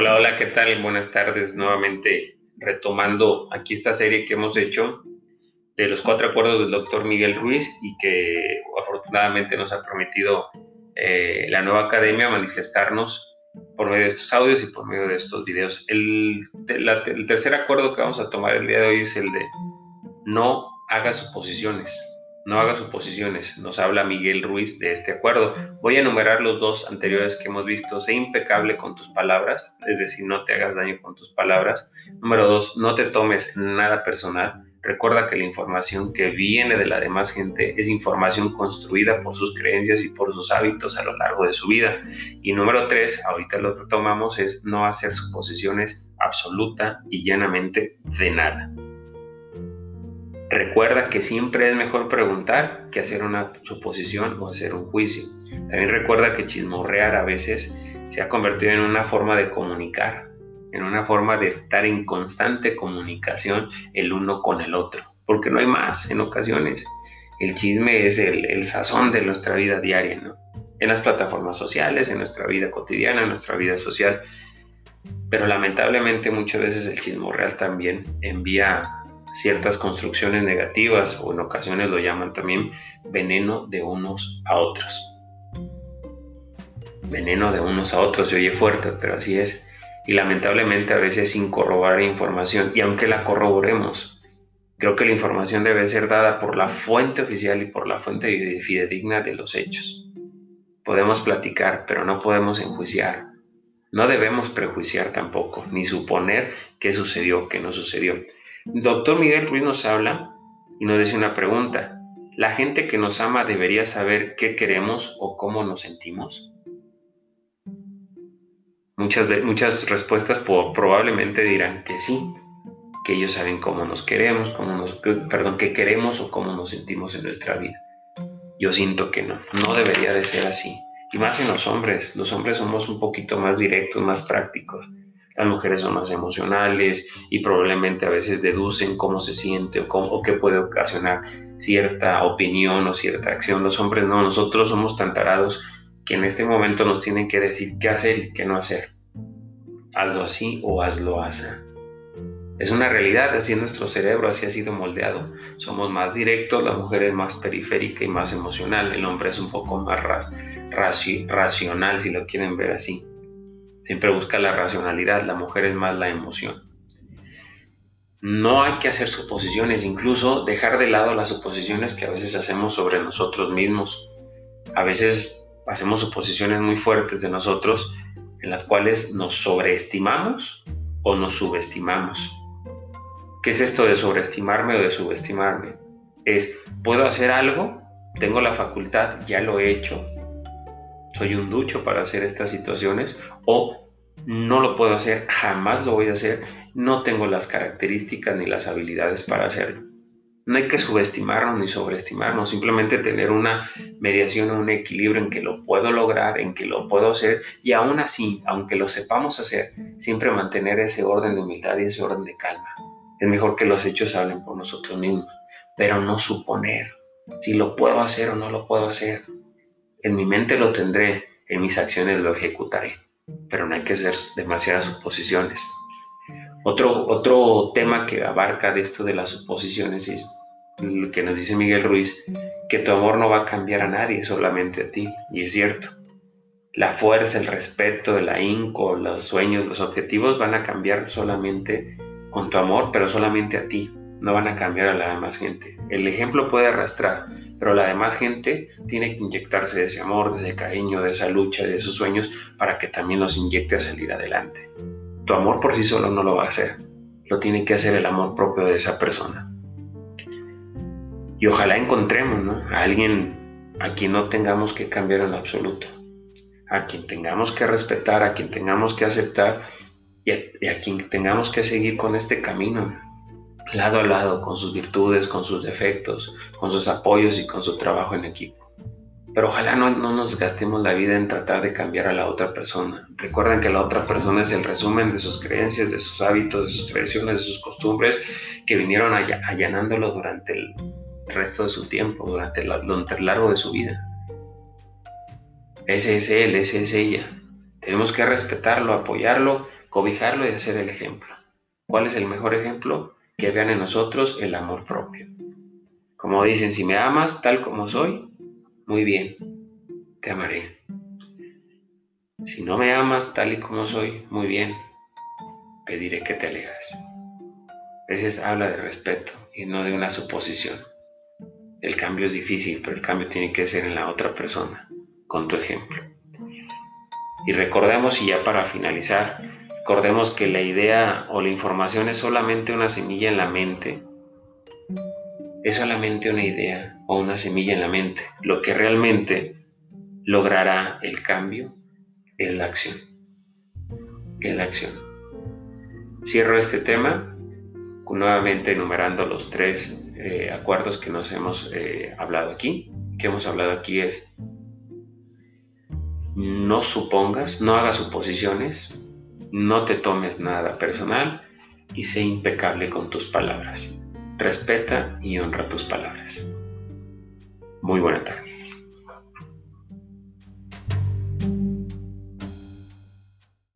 Hola, hola, ¿qué tal? Buenas tardes. Nuevamente retomando aquí esta serie que hemos hecho de los cuatro acuerdos del doctor Miguel Ruiz y que afortunadamente nos ha prometido eh, la nueva academia manifestarnos por medio de estos audios y por medio de estos videos. El, el tercer acuerdo que vamos a tomar el día de hoy es el de no haga suposiciones. No haga suposiciones, nos habla Miguel Ruiz de este acuerdo. Voy a enumerar los dos anteriores que hemos visto. Sé impecable con tus palabras, es decir, no te hagas daño con tus palabras. Número dos, no te tomes nada personal. Recuerda que la información que viene de la demás gente es información construida por sus creencias y por sus hábitos a lo largo de su vida. Y número tres, ahorita lo que tomamos es no hacer suposiciones absoluta y llanamente de nada. Recuerda que siempre es mejor preguntar que hacer una suposición o hacer un juicio. También recuerda que chismorrear a veces se ha convertido en una forma de comunicar, en una forma de estar en constante comunicación el uno con el otro, porque no hay más en ocasiones. El chisme es el, sazón de nuestra vida diaria, ¿no? En las plataformas sociales, en nuestra vida cotidiana, en nuestra vida social. Pero lamentablemente muchas veces el chismorreal también envía ciertas construcciones negativas o en ocasiones lo llaman también veneno de unos a otros. Veneno de unos a otros se oye fuerte, pero así es. Y lamentablemente a veces sin corroborar información, y aunque la corroboremos, creo que la información debe ser dada por la fuente oficial y por la fuente fidedigna de los hechos. Podemos platicar, pero no podemos enjuiciar. No debemos prejuiciar tampoco, ni suponer qué sucedió, qué no sucedió. Doctor Miguel Ruiz nos habla y nos dice una pregunta. ¿La gente que nos ama debería saber qué queremos o cómo nos sentimos? Muchas, muchas respuestas probablemente dirán que sí, que ellos saben cómo nos queremos, cómo nos, perdón, qué queremos o cómo nos sentimos en nuestra vida. Yo siento que no, no debería de ser así. Y más en los hombres, los hombres somos un poquito más directos, más prácticos. Las mujeres son más emocionales y probablemente a veces deducen cómo se siente o, qué puede ocasionar cierta opinión o cierta acción. Los hombres no, nosotros somos tan tarados que en este momento nos tienen que decir qué hacer y qué no hacer. Hazlo así o hazlo así. Es una realidad, así es nuestro cerebro, así ha sido moldeado. Somos más directos, la mujer es más periférica y más emocional, el hombre es un poco más racional, si lo quieren ver así. Siempre busca la racionalidad, la mujer es más la emoción. No hay que hacer suposiciones, incluso dejar de lado las suposiciones que a veces hacemos sobre nosotros mismos. A veces hacemos suposiciones muy fuertes de nosotros en las cuales nos sobreestimamos o nos subestimamos. ¿Qué es esto de sobreestimarme o de subestimarme? Es, puedo hacer algo, tengo la facultad, ya lo he hecho, soy un ducho para hacer estas situaciones o no lo puedo hacer, jamás lo voy a hacer, no tengo las características ni las habilidades para hacerlo. No hay que subestimarnos ni sobreestimarnos, simplemente tener una mediación o un equilibrio en que lo puedo lograr, en que lo puedo hacer y aún así, aunque lo sepamos hacer, siempre mantener ese orden de humildad y ese orden de calma. Es mejor que los hechos hablen por nosotros mismos, pero no suponer si lo puedo hacer o no lo puedo hacer. En mi mente lo tendré, en mis acciones lo ejecutaré, pero no hay que hacer demasiadas suposiciones. Otro, otro tema que abarca de esto de las suposiciones es lo que nos dice Miguel Ruiz, que tu amor no va a cambiar a nadie, solamente a ti, y es cierto. La fuerza, el respeto, el ahínco, los sueños, los objetivos van a cambiar solamente con tu amor, pero solamente a ti, no van a cambiar a la demás gente. El ejemplo puede arrastrar, pero la demás gente tiene que inyectarse de ese amor, de ese cariño, de esa lucha, de esos sueños, para que también los inyecte a salir adelante. Tu amor por sí solo no lo va a hacer, lo tiene que hacer el amor propio de esa persona. Y ojalá encontremos a alguien a quien no tengamos que cambiar en absoluto, a quien tengamos que respetar, a quien tengamos que aceptar y a quien tengamos que seguir con este camino lado a lado, con sus virtudes, con sus defectos, con sus apoyos y con su trabajo en equipo. Pero ojalá no, nos gastemos la vida en tratar de cambiar a la otra persona. Recuerden que la otra persona es el resumen de sus creencias, de sus hábitos, de sus tradiciones, de sus costumbres que vinieron allanándolo durante el resto de su tiempo, durante, durante el largo de su vida. Ese es él, ese es ella. Tenemos que respetarlo, apoyarlo, cobijarlo y hacer el ejemplo. ¿Cuál es el mejor ejemplo? Que vean en nosotros el amor propio. Como dicen, si me amas tal como soy, muy bien, te amaré. Si no me amas tal y como soy, muy bien, pediré que te alejas. A veces habla de respeto y no de una suposición. El cambio es difícil, pero el cambio tiene que ser en la otra persona, con tu ejemplo. Y recordemos, y ya para finalizar, recordemos que la idea o la información es solamente una semilla en la mente. Es solamente una idea o una semilla en la mente. Lo que realmente logrará el cambio es la acción. Es la acción. Cierro este tema nuevamente enumerando los tres eh, acuerdos que nos hemos eh, hablado aquí. Que hemos hablado aquí es no supongas, no hagas suposiciones, no te tomes nada personal y sé impecable con tus palabras. Respeta y honra tus palabras. Muy buena tarde.